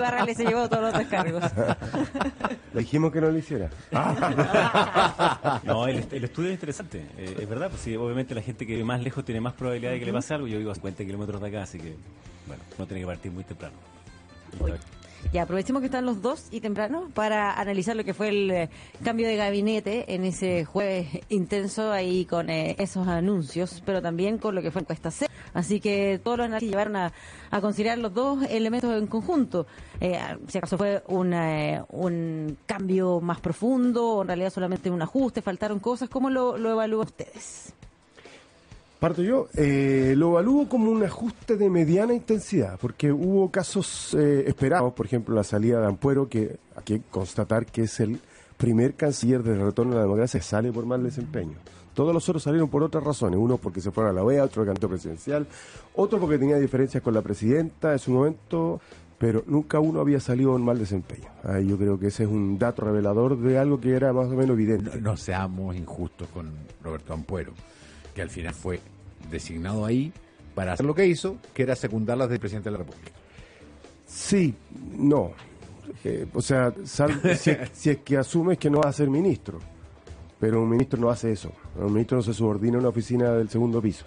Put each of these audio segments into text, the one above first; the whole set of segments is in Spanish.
Barrales se llevó todos los descargos. Le dijimos que no lo hiciera. no, el, estudio es interesante, eh, es verdad, pues sí, obviamente la gente que vive más lejos tiene más probabilidad de que le pase algo. Yo vivo a 50 kilómetros de acá, así que, bueno, no tiene que partir muy temprano. Ya, aprovechemos que están los dos y temprano para analizar lo que fue el eh, cambio de gabinete en ese jueves intenso ahí con eh, esos anuncios, pero también con lo que fue encuesta C. Así que todos los análisis llevaron a, considerar los dos elementos en conjunto. Eh, si acaso fue un cambio más profundo o en realidad solamente un ajuste, faltaron cosas, ¿cómo lo, lo evalúan ustedes? Parto yo, eh, lo evalúo como un ajuste de mediana intensidad, porque hubo casos eh, esperados, por ejemplo, la salida de Ampuero, que hay que constatar que es el primer canciller de retorno a la democracia sale por mal desempeño. Todos los otros salieron por otras razones, uno porque se fueron a la OEA, otro candidato presidencial, otro porque tenía diferencias con la presidenta en su momento, pero nunca uno había salido en mal desempeño. yo creo que ese es un dato revelador de algo que era más o menos evidente. No seamos injustos con Roberto Ampuero que al final fue designado ahí para hacer lo que hizo, que era secundar las del presidente de la República. Sí, no. Eh, o sea, si, es, que asumes que no va a ser ministro, pero un ministro no hace eso. Un ministro no se subordina a una oficina del segundo piso.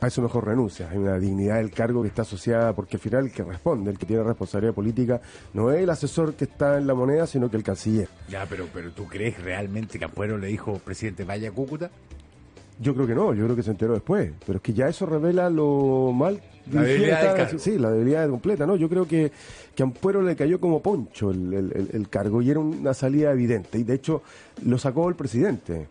A eso mejor renuncia. Hay una dignidad del cargo que está asociada, porque al final el que responde, el que tiene responsabilidad política, no es el asesor que está en la moneda, sino que el canciller. Ya, pero, pero ¿tú crees realmente que Apuero le dijo, presidente, vaya a Cúcuta? Yo creo que no, yo creo que se enteró después. Pero es que ya eso revela lo mal. La debilidad Sí, la debilidad completa, ¿no? Yo creo que, que a Ampuero le cayó como poncho el, cargo y era una salida evidente. Y de hecho lo sacó el presidente.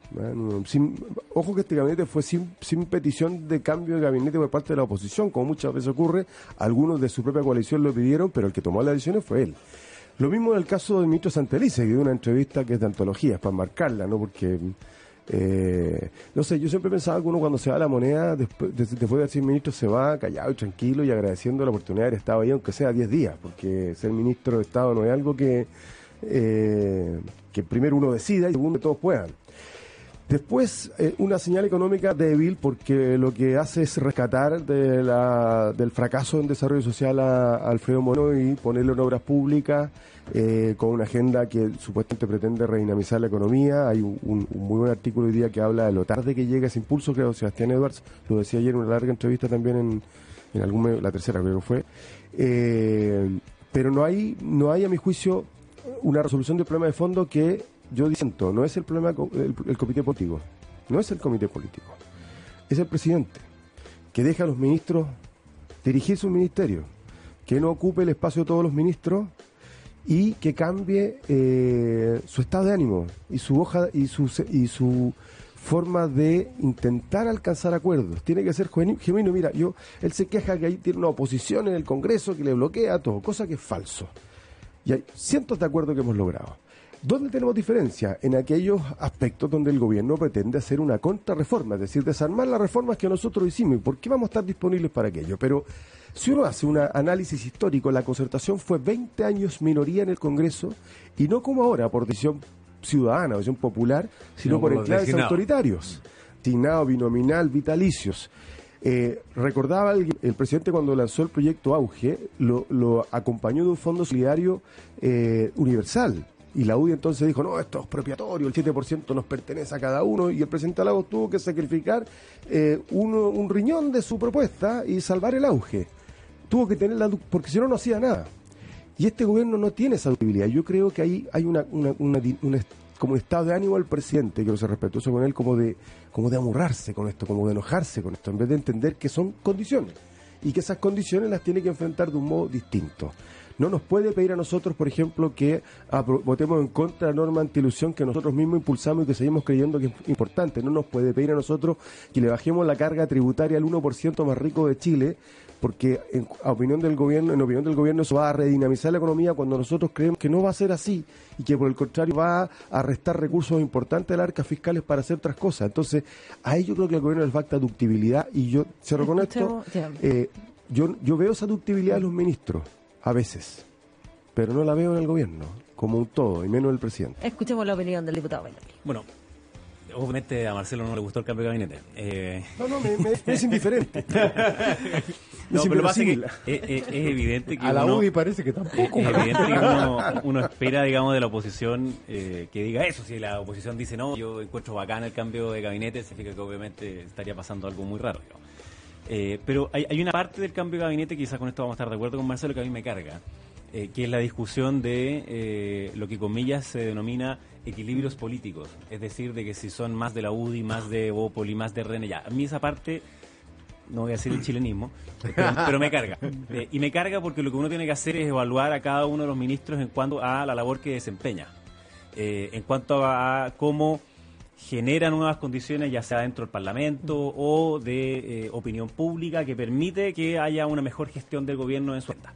ojo que este gabinete fue sin, sin petición de cambio de gabinete por parte de la oposición, como muchas veces ocurre. Algunos de su propia coalición lo pidieron, pero el que tomó las decisiones fue él. Lo mismo en el caso del ministro Santelice, que dio una entrevista que es de antología, para marcarla, ¿no? Porque eh, no sé, yo siempre pensaba que uno cuando se va la moneda, después, después de ser ministro, se va callado y tranquilo y agradeciendo la oportunidad de haber estado ahí, aunque sea 10 días, porque ser ministro de Estado no es algo que, eh, que primero uno decida y segundo todos puedan. Después, eh, una señal económica débil porque lo que hace es rescatar de la, del fracaso en desarrollo social a, Alfredo Mono y ponerlo en obras públicas eh, con una agenda que supuestamente pretende redinamizar la economía. Hay un, muy buen artículo hoy día que habla de lo tarde que llega ese impulso, creo Sebastián Edwards lo decía ayer en una larga entrevista también en, en algún la tercera creo que fue. Eh, pero no hay, no hay a mi juicio una resolución del problema de fondo que yo diciendo, no es el problema el, comité político, no es el comité político, es el presidente, que deja a los ministros dirigir su ministerio, que no ocupe el espacio de todos los ministros y que cambie eh, su estado de ánimo y su hoja y su y su forma de intentar alcanzar acuerdos. Tiene que ser genuino. Mira, yo él se queja que ahí tiene una oposición en el Congreso que le bloquea todo, cosa que es falso. Y hay cientos de acuerdos que hemos logrado. ¿Dónde tenemos diferencia? En aquellos aspectos donde el gobierno pretende hacer una contrarreforma, es decir, desarmar las reformas que nosotros hicimos. ¿Y por qué vamos a estar disponibles para aquello? Pero si uno hace un análisis histórico, la concertación fue 20 años minoría en el Congreso y no como ahora, por decisión ciudadana, decisión popular, sino por, enclaves autoritarios. Tignado, binominal, vitalicios. Eh, recordaba el, presidente cuando lanzó el proyecto Auge, lo, acompañó de un fondo solidario eh, universal y la UDI entonces dijo, no, esto es propiatorio, el 7% nos pertenece a cada uno, y el presidente Lagos tuvo que sacrificar eh, uno, un riñón de su propuesta y salvar el auge. Tuvo que tener la porque si no, no hacía nada. Y este gobierno no tiene esa ductilidad. Yo creo que ahí hay una, una, como un estado de ánimo al presidente, que se respetuoso con él, como de, como de amurrarse con esto, como de enojarse con esto, en vez de entender que son condiciones y que esas condiciones las tiene que enfrentar de un modo distinto no nos puede pedir a nosotros, por ejemplo, que votemos en contra de la norma antilusión que nosotros mismos impulsamos y que seguimos creyendo que es importante. No nos puede pedir a nosotros que le bajemos la carga tributaria al 1% más rico de Chile, porque en opinión del gobierno, en opinión del gobierno eso va a redinamizar la economía cuando nosotros creemos que no va a ser así y que por el contrario va a restar recursos importantes de las arcas fiscales para hacer otras cosas. Entonces, a ello creo que el gobierno le falta ductibilidad y yo se con esto. Eh, yo, yo veo esa ductibilidad de los ministros a veces, pero no la veo en el gobierno, como un todo, y menos el presidente. Escuchemos la opinión del diputado Bueno, obviamente a Marcelo no le gustó el cambio de gabinete. Eh... No, no, me, es indiferente. No, Es pero lo que pasa es que es, es- es evidente que A la uno, UDI parece que tampoco. es evidente que uno, uno espera, digamos, de la oposición eh, que diga eso. Si la oposición dice no, yo encuentro bacán el cambio de gabinete, significa que obviamente estaría pasando algo muy raro. digamos. Eh, pero hay, hay una parte del cambio de gabinete, quizás con esto vamos a estar de acuerdo con Marcelo, que a mí me carga, eh, que es la discusión de eh, lo que comillas se denomina equilibrios políticos. Es decir, de que si son más de la UDI, más de Bópoli, más de René, ya. A mí esa parte no voy a decir el chilenismo, pero, pero me carga. Eh, y me carga porque lo que uno tiene que hacer es evaluar a cada uno de los ministros en cuanto a la labor que desempeña, en cuanto a cómo generan nuevas condiciones, ya sea dentro del Parlamento o de eh, opinión pública, que permite que haya una mejor gestión del gobierno en su cuenta.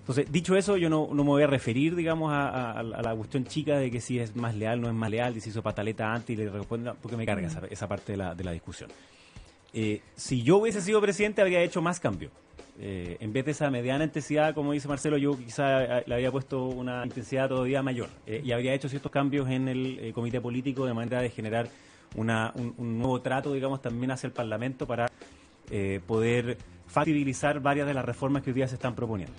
Entonces, dicho eso, yo no, no me voy a referir, digamos, a, a- a la cuestión chica de que si es más leal, no es más leal, y si hizo pataleta antes y le responde, porque me carga esa, esa parte de la, de la discusión. Eh, si yo hubiese sido presidente, habría hecho más cambio. Eh, en vez de esa mediana intensidad, como dice Marcelo, yo quizá eh, le habría puesto una intensidad todavía mayor eh, y habría hecho ciertos cambios en el comité político de manera de generar un, nuevo trato, digamos, también hacia el Parlamento para poder factibilizar varias de las reformas que hoy día se están proponiendo.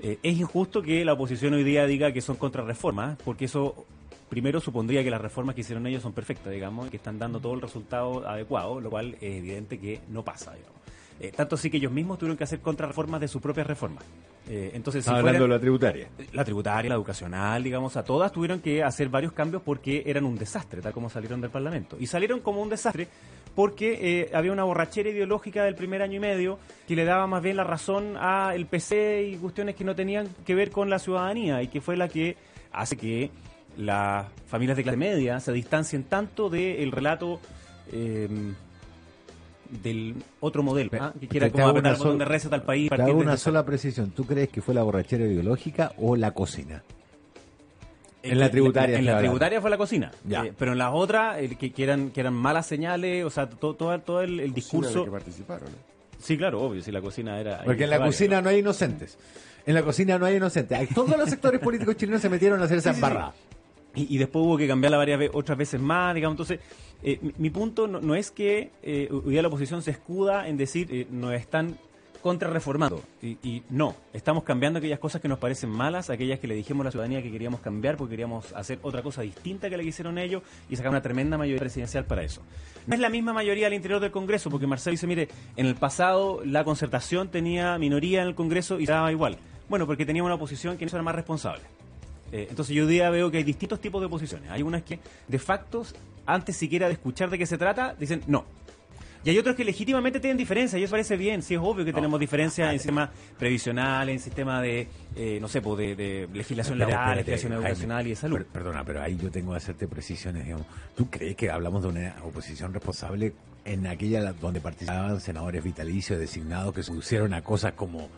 Es injusto que la oposición hoy día diga que son contrarreformas, porque eso primero supondría que las reformas que hicieron ellos son perfectas, digamos, y que están dando todo el resultado adecuado, lo cual es evidente que no pasa, digamos. Eh, tanto así que ellos mismos tuvieron que hacer contrarreformas de sus propias reformas. Eh, entonces, si hablando de la tributaria. la tributaria, la educacional, digamos, a todas tuvieron que hacer varios cambios porque eran un desastre, tal como salieron del Parlamento. Y salieron como un desastre porque eh, había una borrachera ideológica del primer año y medio que le daba más bien la razón a el PC y cuestiones que no tenían que ver con la ciudadanía y que fue la que hace que las familias de clase media se distancien tanto del relato eh, del otro modelo, ¿ah? que quiera como apretar sola- de reset al país. Te hago una sola precisión. ¿Tú crees que fue la borrachera ideológica o la cocina? En la tributaria En la tributaria fue la cocina. Ya. Eh, pero en las otras, el que, que eran, que eran malas señales, o sea, todo, todo, todo el, el discurso. que participaron. ¿eh? Sí, claro, obvio, si la cocina era. Porque en la varias, cocina ¿no? no hay inocentes. En la cocina no hay inocentes. Hay- Todos los sectores políticos chilenos se metieron a hacer esa Sí, sí, sí. Y, después hubo que cambiarla varias ve- otras veces más, digamos. Entonces, eh, mi, punto no, es que eh, hoy día la oposición se escuda en decir eh, nos están contrarreformando. Y, y no, estamos cambiando aquellas cosas que nos parecen malas, aquellas que le dijimos a la ciudadanía que queríamos cambiar porque queríamos hacer otra cosa distinta que la que hicieron ellos y sacar una tremenda mayoría presidencial para eso. No es la misma mayoría al interior del Congreso, porque Marcelo dice, mire, en el pasado la concertación tenía minoría en el Congreso y daba igual. Bueno, porque tenía una oposición que no era más responsable. Eh, entonces yo hoy día veo que hay distintos tipos de oposiciones. Hay unas que, de facto, antes siquiera de escuchar de qué se trata, dicen no. Y hay otros que legítimamente tienen diferencias, y eso parece bien, sí es obvio que tenemos diferencias en sistema previsional, en sistema de, eh, no sé, pues de, de legislación laboral, legislación Jaime, educacional y de salud. per- perdona, pero ahí yo tengo que hacerte precisiones, digamos. ¿Tú crees que hablamos de una oposición responsable en aquella la- donde participaban senadores vitalicios designados que se pusieron a cosas como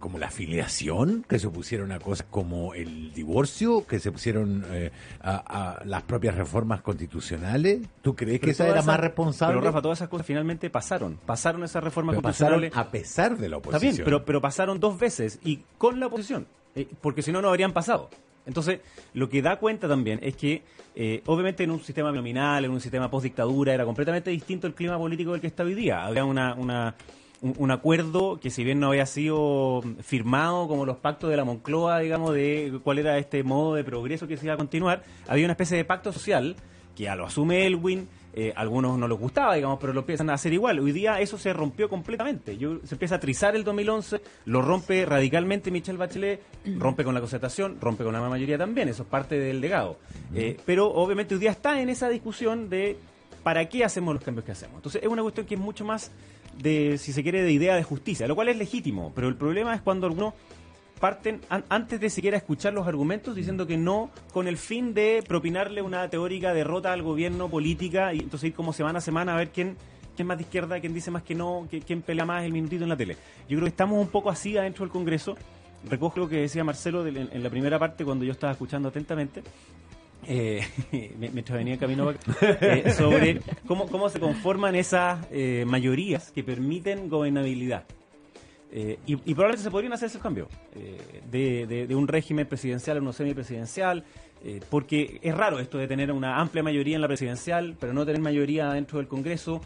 como la afiliación, que se pusieron a cosas como el divorcio, que se pusieron eh, a, a las propias reformas constitucionales. ¿Tú crees que esa era más responsable? Pero Rafa, todas esas cosas finalmente pasaron. Pasaron esas reformas Pero pasaron constitucionales. a pesar de la Está oposición. bien, pero, pero pasaron dos veces y con la oposición, eh, porque si no, no habrían pasado. Entonces, lo que da cuenta también es que, eh, obviamente, en un sistema nominal, en un sistema post-dictadura, era completamente distinto el clima político del que está hoy día. Había una, una- un, un acuerdo que, si bien no había sido firmado como los pactos de la Moncloa, digamos, de cuál era este modo de progreso que se iba a continuar, había una especie de pacto social que ya lo asume Elwin, eh, algunos no les gustaba, digamos, pero lo empiezan a hacer igual. Hoy día eso se rompió completamente. Yo, se empieza a trizar el 2011, lo rompe radicalmente Michelle Bachelet, rompe con la concertación, rompe con la mayoría también, eso es parte del legado. Eh, pero obviamente hoy día está en esa discusión de para qué hacemos los cambios que hacemos. Entonces es una cuestión que es mucho más de, si se quiere, de idea de justicia, lo cual es legítimo, pero el problema es cuando algunos parten an- antes de siquiera escuchar los argumentos diciendo que no con el fin de propinarle una teórica derrota al gobierno política y entonces ir como semana a semana a ver quién quién más de izquierda, quién dice más que no, qui- quién pelea más el minutito en la tele. Yo creo que estamos un poco así adentro del Congreso. Recojo lo que decía Marcelo en la primera parte cuando yo estaba escuchando atentamente. Eh, mientras venía en camino eh, sobre cómo, cómo se conforman esas eh, mayorías que permiten gobernabilidad. Eh, y, y probablemente se podrían hacer esos cambios eh, de, de- un régimen presidencial a uno semipresidencial, eh, porque es raro esto de tener una amplia mayoría en la presidencial, pero no tener mayoría dentro del Congreso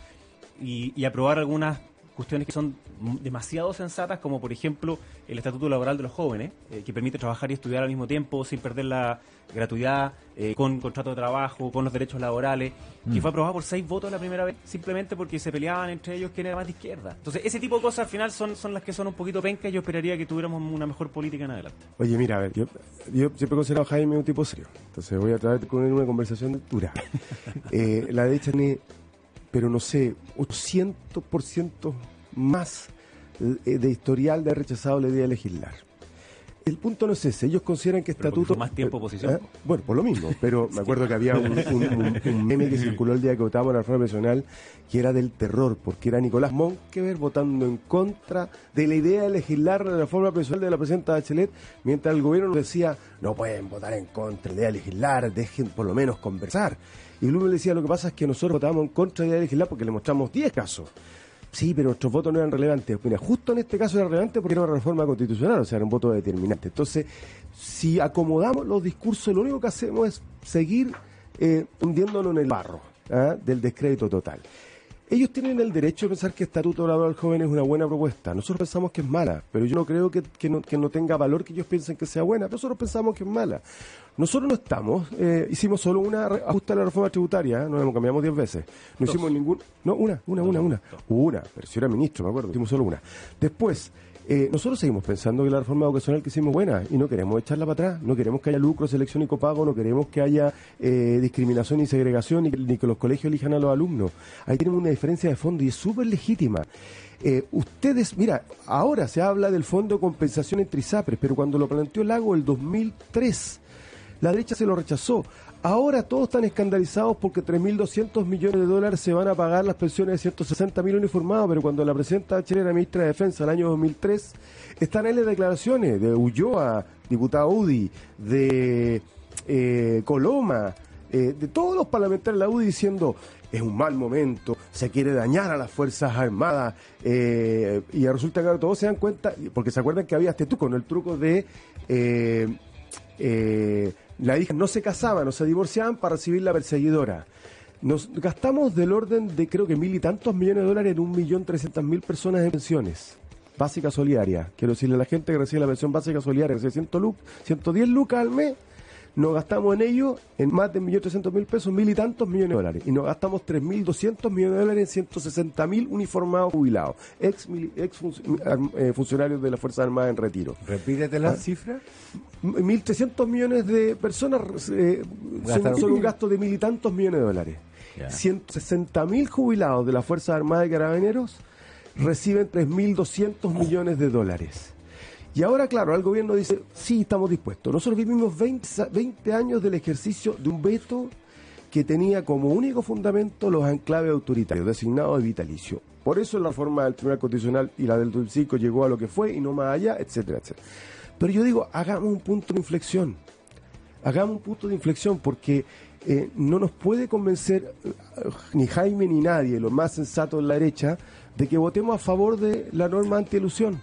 y aprobar algunas cuestiones que son demasiado sensatas, como por ejemplo el Estatuto Laboral de los Jóvenes, eh, que permite trabajar y estudiar al mismo tiempo sin perder la gratuidad, eh, con contrato de trabajo, con los derechos laborales, que mm. fue aprobado por seis votos la primera vez, simplemente porque se peleaban entre ellos quién era más de izquierda. Entonces, ese tipo de cosas al final son, son las que son un poquito pencas y yo esperaría que tuviéramos una mejor política en adelante. Oye, mira, a ver, yo, yo siempre he considerado a Jaime un tipo serio, entonces voy a tratar con él una conversación dura. eh, la derecha tiene, pero no sé, 800% más eh, de historial de rechazado la idea de legislar el punto no es ese. Ellos consideran que estatuto. más tiempo oposición. ¿Eh? Bueno, por lo mismo. Pero me acuerdo que había un, meme que circuló el día que votábamos la reforma nacional que era del terror, porque era Nicolás Monkever votando en contra de la idea de legislar la reforma personal de la presidenta Bachelet, mientras el gobierno decía, no pueden votar en contra de la idea de legislar, dejen por lo menos conversar. Y Blumen le decía, lo que pasa es que nosotros votábamos en contra de la legislar porque le mostramos 10 casos. Sí, pero nuestros votos no eran relevantes. Mira, justo en este caso era relevante porque era una reforma constitucional, o sea, era un voto determinante. Entonces, si acomodamos los discursos, lo único que hacemos es seguir eh, hundiéndonos en el barro ¿ah? del descrédito total. Ellos tienen el derecho de pensar que el Estatuto Laboral Joven es una buena propuesta. Nosotros pensamos que es mala, pero yo no creo que, no, que no tenga valor que ellos piensen que sea buena. Nosotros pensamos que es mala. Nosotros no estamos, eh, hicimos solo una ajuste a la reforma tributaria, ¿eh? nos cambiamos diez veces. No hicimos ningún, no, una, una, una, una. Una, pero si era ministro, me acuerdo, hicimos solo una. Después, eh, nosotros seguimos pensando que la reforma educacional que hicimos buena y no queremos echarla para atrás, no queremos que haya lucro, selección y copago, no queremos que haya eh, discriminación y segregación ni, que los colegios elijan a los alumnos. Ahí tenemos una diferencia de fondo y es súper legítima. Eh, ustedes, mira, ahora se habla del fondo de compensación entre ISAPRES, pero cuando lo planteó Lago el 2003, la derecha se lo rechazó. Ahora todos están escandalizados porque 3.200 millones de dólares se van a pagar las pensiones de 160.000 uniformados, pero cuando la presidenta Bachelet era ministra de Defensa en el año 2003, están en las declaraciones de Ulloa, diputado UDI, de eh, Coloma, eh, de todos los parlamentarios de la UDI diciendo es un mal momento, se quiere dañar a las Fuerzas Armadas, eh, y resulta que todos se dan cuenta, porque se acuerdan que había este truco, ¿no? el truco de... la hija no se casaban, no se divorciaban para recibir la perseguidora. Nos gastamos del orden de creo que mil y tantos millones de dólares en un millón trescientas mil personas en pensiones básica solidaria. Quiero decirle a la gente que recibe la pensión básica solidaria, recibe 110 lucas al mes, nos gastamos en ello en más de 1.300.000 pesos, mil y tantos millones de dólares. Y nos gastamos 3.200 millones de dólares en 160.000 uniformados jubilados, ex, ex eh, funcionarios de la Fuerza Armada en retiro. Repítete la ¿Ah? cifra. 1.300 millones de personas eh, son, un gasto de mil y tantos millones de dólares. 160.000 jubilados de la Fuerza Armada de Carabineros reciben 3.200 millones de dólares. Y ahora, claro, el gobierno dice, sí, estamos dispuestos. Nosotros vivimos 20, años del ejercicio de un veto que tenía como único fundamento los enclaves autoritarios, designados de vitalicio. Por eso la reforma del Tribunal Constitucional y la del 2005 llegó a lo que fue y no más allá, etcétera, etcétera. Pero yo digo, hagamos un punto de inflexión. Hagamos un punto de inflexión porque eh, no nos puede convencer eh, ni Jaime ni nadie, los más sensatos de la derecha, de que votemos a favor de la norma anti-elusión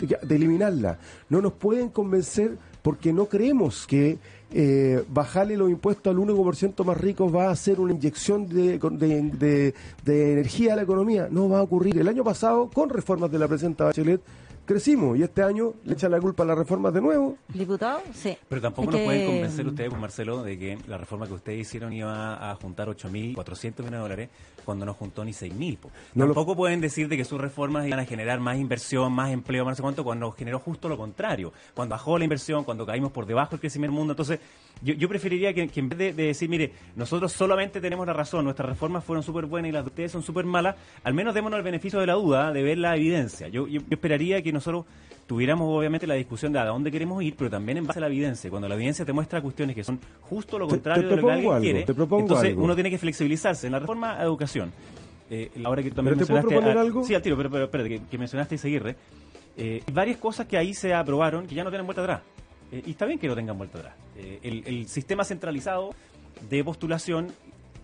de eliminarla. No nos pueden convencer porque no creemos que eh, bajarle los impuestos al 1% más rico va a ser una inyección de, de, de, energía a la economía. No va a ocurrir. El año pasado, con reformas de la presidenta Bachelet, crecimos y este año le echan la culpa a las reformas de nuevo. Diputado, sí. Pero tampoco nos pueden convencer ustedes, pues, Marcelo, de que la reforma que ustedes hicieron iba a juntar 8.400 millones de dólares cuando no juntó ni 6.000. No tampoco pueden decir de que sus reformas iban a generar más inversión, más empleo, más no sé cuánto, cuando generó justo lo contrario. Cuando bajó la inversión, cuando caímos por debajo del crecimiento del mundo. Entonces, yo, preferiría que, en vez de, decir, mire, nosotros solamente tenemos la razón, nuestras reformas fueron súper buenas y las de ustedes son súper malas, al menos démonos el beneficio de la duda, de ver la evidencia. Yo, yo esperaría que nosotros tuviéramos obviamente la discusión de a dónde queremos ir, pero también en base a la evidencia. Cuando la evidencia te muestra cuestiones que son justo lo contrario de lo que alguien quiere, entonces uno tiene que flexibilizarse. En la reforma a educación, eh, ahora que también mencionaste... algo? Sí, al tiro, pero, pero espérate, que, mencionaste Seguirre, eh, varias cosas que ahí se aprobaron que ya no tienen vuelta atrás. Eh, y está bien que no tengan vuelta atrás. Eh, el, el sistema centralizado de postulación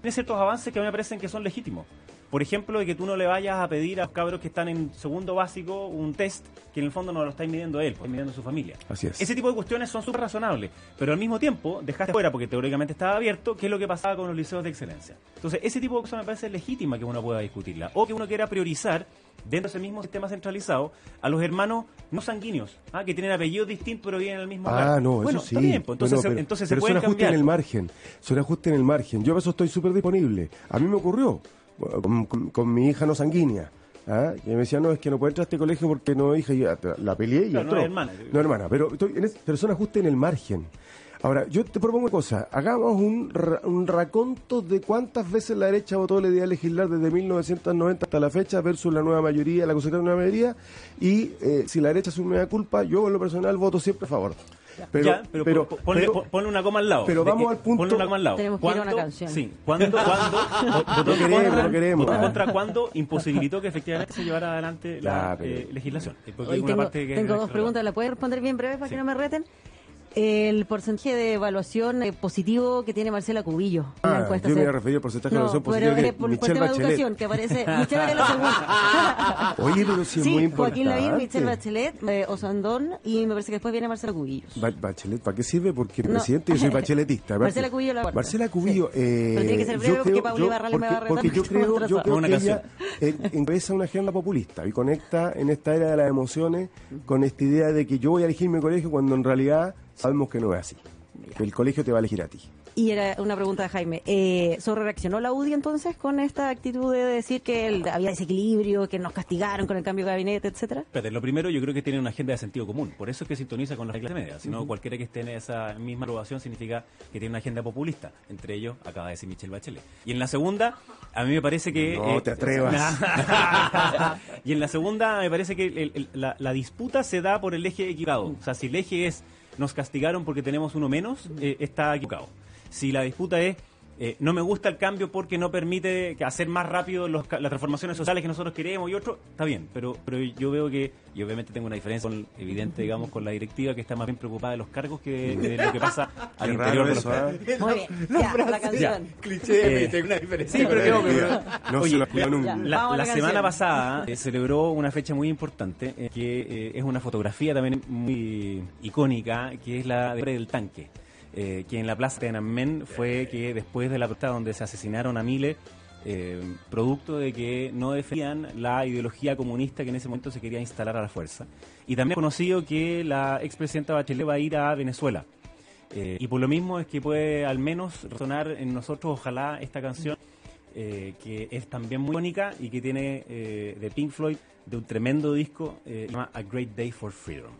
tiene ciertos avances que a mí me parecen que son legítimos por ejemplo, de que tú no le vayas a pedir a los cabros que están en segundo básico un test que en el fondo no lo está midiendo él, está midiendo su familia. Así es. Ese tipo de cuestiones son súper razonables, pero al mismo tiempo dejaste fuera, porque teóricamente estaba abierto, qué es lo que pasaba con los liceos de excelencia. Entonces, ese tipo de cosas me parece legítima que uno pueda discutirla, o que uno quiera priorizar dentro de ese mismo sistema centralizado a los hermanos no sanguíneos, ¿ah? que tienen apellidos distintos pero vienen al mismo lugar. Ah, no, bueno, eso sí. está bien, pues, entonces, Bueno, se- pero- entonces pero se pueden son ajustes en el margen. Son ajustes en el margen. Yo a eso estoy súper disponible. A mí me ocurrió con, con- con mi hija no sanguínea. ¿ah? Que me decía, no, es que no puede entrar a este colegio porque no hija. Y ya, la peleé y Claro, no entró. es hermana. No hermana. Pero, estoy en es- pero son ajustes en el margen. Ahora, yo te propongo una cosa. Hagamos un, ra- un raconto de cuántas veces la derecha votó la idea de legislar desde 1990 hasta la fecha versus la nueva mayoría, la consulta de nueva mayoría. Y eh, si la derecha asume la culpa, yo en lo personal voto siempre a favor. Pero, ya, pero, pero- ponle, pero- pon- ponle una coma al lado. pero vamos al punto- Ponle una coma al lado. Tenemos que ir a una ¿Cuándo- canción. Sí. ¿Cuándo? ¿Cuándo? votó queremos, queremos. contra cuándo imposibilitó que efectivamente se llevara adelante la pero- eh, legislación? Porque Hoy hay una tengo, parte que tengo dos preguntas, ¿la puedes responder bien breve para Sí. que no me reten? El porcentaje de evaluación eh, positivo que tiene Marcela Cubillo en la Ah, encuesta. yo me Se- iba a referir al porcentaje de no, evaluación pero positiva que es por, por Michelle de Bachelet. educación, que aparece Michelle Bachelet. Oye, pero sí es sí, muy importante. Joaquín Lavín, Michelle Bachelet, eh, Osandón y me parece que después viene Marcela Cubillos. Ba- Bachelet, ¿para qué sirve? Porque el No. presidente yo soy bacheletista. Marcela Cubillo la cuarta. Marcela Cubillo, Sí. eh, Pero tiene que ser yo breve porque creo- Paula yo- Barrales me va a porque- retar Porque yo porque creo, yo creo Una que canción. ella eh, encabeza una agenda populista y conecta en esta era de las emociones con esta idea de que yo voy a elegir mi colegio cuando en realidad sabemos que no es así. Que el colegio te va a elegir a ti. Y era una pregunta de Jaime. Eh, ¿Sobre reaccionó la UDI entonces con esta actitud de decir que el- había desequilibrio, que nos castigaron con el cambio de gabinete, etcétera? Espérate, lo primero yo creo que tiene una agenda de sentido común, por eso es que sintoniza con las reglas medias, si no cualquiera que esté en esa misma aprobación significa que tiene una agenda populista, entre ellos acaba de decir Michelle Bachelet. Y en la segunda, a mí me parece que... eh, No te atrevas. y en la segunda me parece que el- el- la, la disputa se da por el eje equivocado, o sea, si el eje es nos castigaron porque tenemos uno menos, eh, está equivocado. Si la disputa es eh, no me gusta el cambio porque no permite hacer más rápido los ca- las transformaciones sociales que nosotros queremos y otro, está bien, pero pero yo veo que, y obviamente tengo una diferencia con- evidente, digamos, con la directiva que está más bien preocupada de los cargos que de, lo que pasa al Qué interior de los eso, cargos. ¿eh? Muy bien. Ya, la canción. Cliché, Eh, tengo una diferencia. Sí, pero pero- no Oye, se lo nunca. La, la la semana pasada eh, celebró una fecha muy importante, eh, que eh, es una fotografía también muy icónica, que es la de del tanque, eh, que en la plaza de Tiananmen fue que después de la protesta donde se asesinaron a miles, eh, producto de que no defendían la ideología comunista que en ese momento se quería instalar a la fuerza. Y también conocido que la expresidenta Bachelet va a ir a Venezuela. Eh, y por lo mismo es que puede al menos resonar en nosotros, ojalá, esta canción, eh, que es también muy icónica y que tiene eh, de Pink Floyd, de un tremendo disco, eh, se llama A Great Day for Freedom.